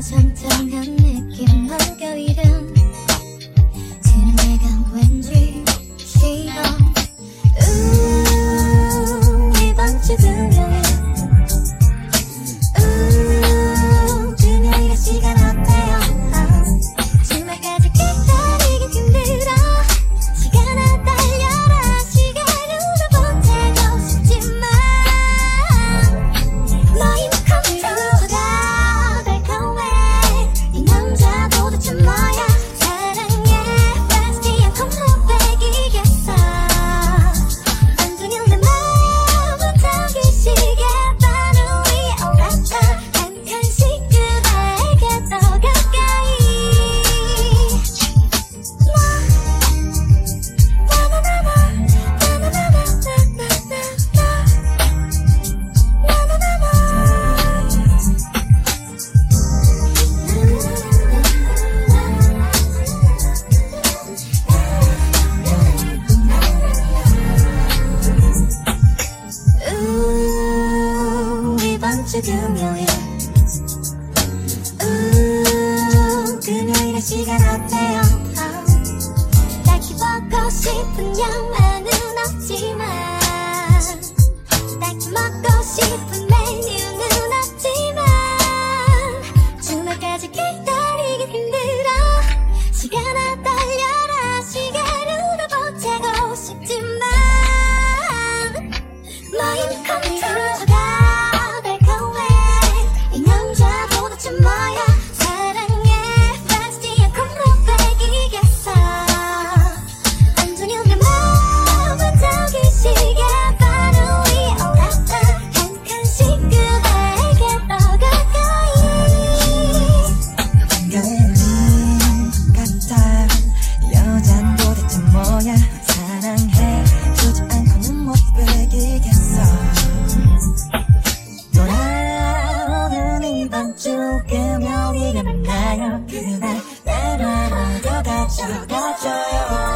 선선한 느낌만 겨울은 지는 내가 왠지 싫어. 음, 없이 음, 금요일 우 금요일에 시간 어때요? 딱히 먹고 싶은 영화는 없지만 딱히 먹고 싶은 메뉴는 없지만 주말까지 기다리기 힘들어. 시간 안주 금요일에 만나요 그날. 날 알아줘 가져 가져요.